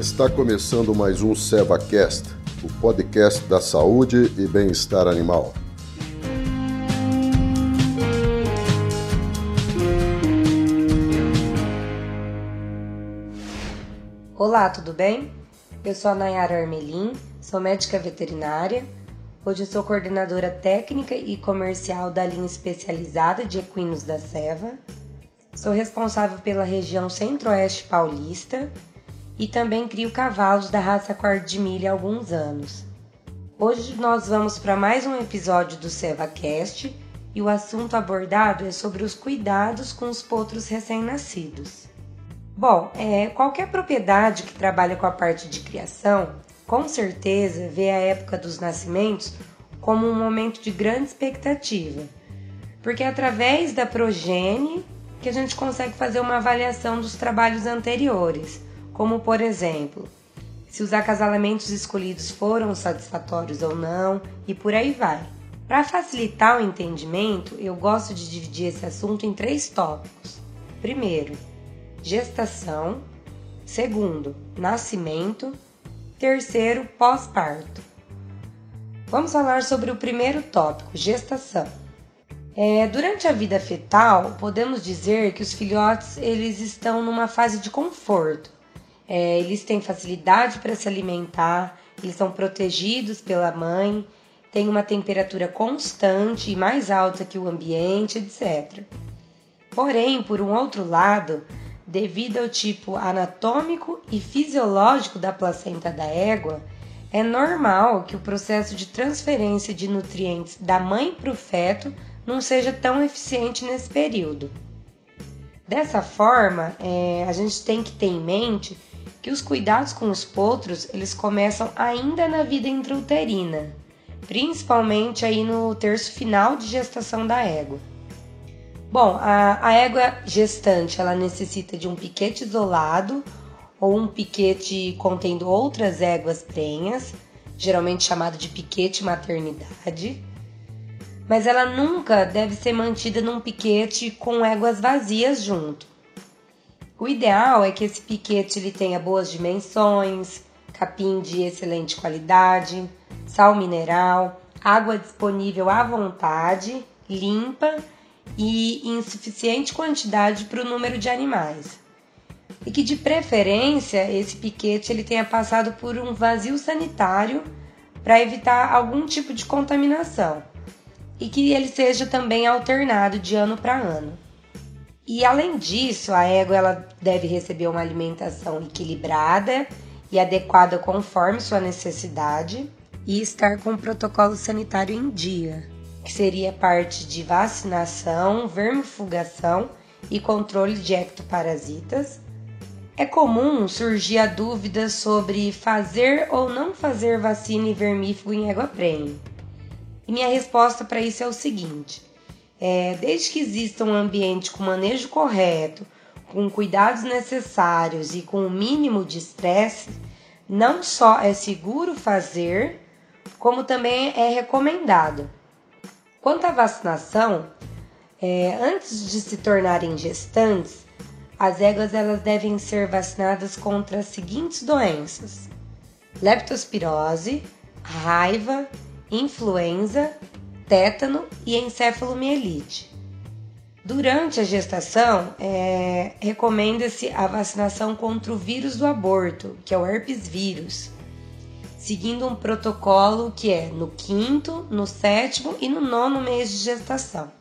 Está começando mais um SevaCast, o podcast da saúde e bem-estar animal. Olá, tudo bem? Eu sou a Nayara Armelin, sou médica veterinária. Hoje eu sou coordenadora técnica e comercial da linha especializada de equinos da Seva. Sou responsável pela região centro-oeste paulista e também crio cavalos da raça quarto de milha há alguns anos. Hoje nós vamos para mais um episódio do SevaCast e o assunto abordado é sobre os cuidados com os potros recém-nascidos. Bom, é, qualquer propriedade que trabalha com a parte de criação, com certeza vê a época dos nascimentos como um momento de grande expectativa, porque é através da progenie que a gente consegue fazer uma avaliação dos trabalhos anteriores, como por exemplo, se os acasalamentos escolhidos foram satisfatórios ou não, e por aí vai. Para facilitar o entendimento, eu gosto de dividir esse assunto em três tópicos. Primeiro, gestação. Segundo, nascimento. Terceiro, pós-parto. Vamos falar sobre o primeiro tópico, gestação. É, durante a vida fetal, podemos dizer que os filhotes eles estão numa fase de conforto. É, eles têm facilidade para se alimentar, eles são protegidos pela mãe, têm uma temperatura constante e mais alta que o ambiente, etc. Porém, por um outro lado, devido ao tipo anatômico e fisiológico da placenta da égua, é normal que o processo de transferência de nutrientes da mãe para o feto não seja tão eficiente nesse período. Dessa forma, é, a gente tem que ter em mente que os cuidados com os potros eles começam ainda na vida intrauterina, principalmente aí no terço final de gestação da égua. Bom, a, a égua gestante ela necessita de um piquete isolado ou um piquete contendo outras éguas prenhas, geralmente chamado de piquete maternidade. Mas ela nunca deve ser mantida num piquete com éguas vazias junto. O ideal é que esse piquete ele tenha boas dimensões, capim de excelente qualidade, sal mineral, água disponível à vontade, limpa e em suficiente quantidade para o número de animais. E que de preferência esse piquete ele tenha passado por um vazio sanitário para evitar algum tipo de contaminação e que ele seja também alternado de ano para ano. E além disso, a égua ela deve receber uma alimentação equilibrada e adequada conforme sua necessidade e estar com o protocolo sanitário em dia que seria parte de vacinação, vermifugação e controle de ectoparasitas. É comum surgir a dúvida sobre fazer ou não fazer vacina e vermífugo em égua prenhe. E minha resposta para isso é o seguinte: é, desde que exista um ambiente com manejo correto, com cuidados necessários e com o mínimo de estresse, não só é seguro fazer, como também é recomendado. Quanto à vacinação, é, antes de se tornarem gestantes, as éguas elas devem ser vacinadas contra as seguintes doenças: leptospirose, raiva, influenza, tétano e encefalomielite. Durante a gestação, é, recomenda-se a vacinação contra o vírus do aborto, que é o herpes vírus seguindo um protocolo que é no quinto, no sétimo e no nono mês de gestação.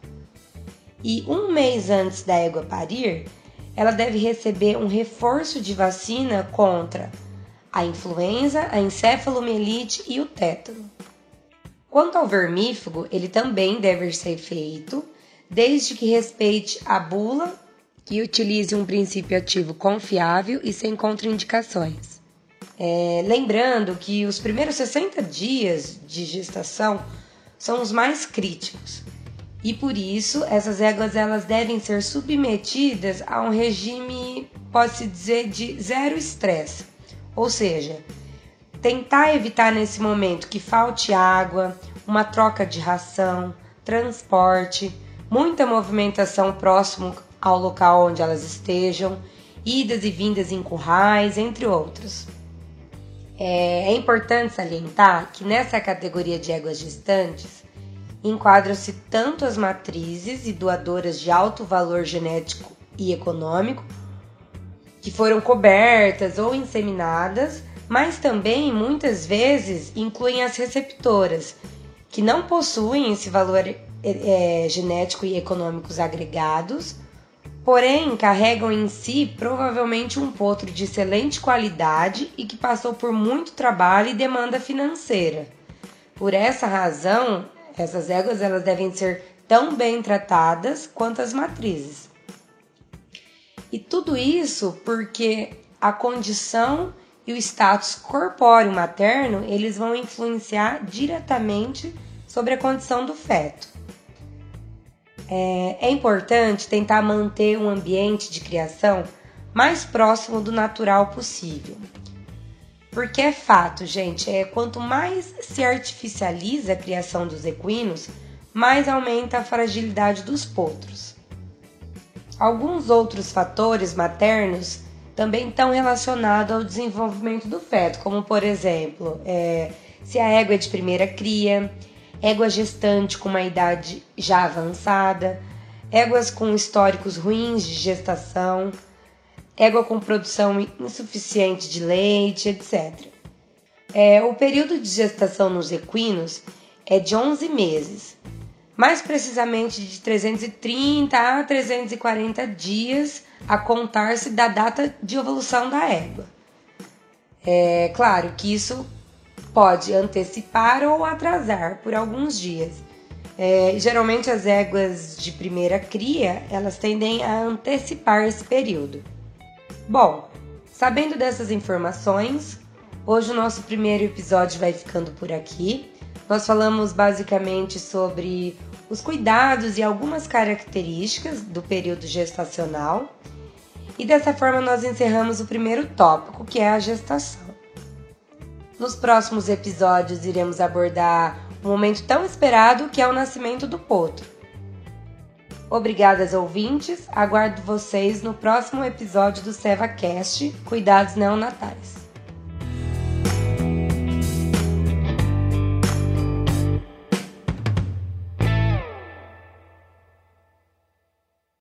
E um mês antes da égua parir, ela deve receber um reforço de vacina contra a influenza, a encefalomielite e o tétano. Quanto ao vermífugo, ele também deve ser feito desde que respeite a bula e utilize um princípio ativo confiável e sem contraindicações. É, lembrando que os primeiros 60 dias de gestação são os mais críticos e por isso essas éguas elas devem ser submetidas a um regime, pode-se dizer, de zero estresse, ou seja, tentar evitar nesse momento que falte água, uma troca de ração, transporte, muita movimentação próximo ao local onde elas estejam, idas e vindas em currais, entre outros. É, é importante salientar que nessa categoria de éguas gestantes enquadram-se tanto as matrizes e doadoras de alto valor genético e econômico, que foram cobertas ou inseminadas, mas também muitas vezes incluem as receptoras, que não possuem esse valor é, genético e econômicos agregados, porém carregam em si provavelmente um potro de excelente qualidade e que passou por muito trabalho e demanda financeira. Por essa razão, essas éguas elas devem ser tão bem tratadas quanto as matrizes. E tudo isso porque a condição e o status corpóreo materno, eles vão influenciar diretamente sobre a condição do feto. É, é importante tentar manter um ambiente de criação mais próximo do natural possível. Porque é fato, gente, é quanto mais se artificializa a criação dos equinos, mais aumenta a fragilidade dos potros. Alguns outros fatores maternos também estão relacionados ao desenvolvimento do feto, como por exemplo, é, se a égua é de primeira cria, égua gestante com uma idade já avançada, éguas com históricos ruins de gestação, égua com produção insuficiente de leite, etc. É, o período de gestação nos equinos é de 11 meses, mais precisamente de 330 a 340 dias a contar-se da data de evolução da égua. É claro que isso pode antecipar ou atrasar por alguns dias. É, geralmente as éguas de primeira cria elas tendem a antecipar esse período. Bom, sabendo dessas informações, hoje o nosso primeiro episódio vai ficando por aqui. Nós falamos basicamente sobre os cuidados e algumas características do período gestacional. E dessa forma nós encerramos o primeiro tópico, que é a gestação. Nos próximos episódios iremos abordar um momento tão esperado que é o nascimento do potro. Obrigadas ouvintes, aguardo vocês no próximo episódio do SevaCast Cuidados Neonatais.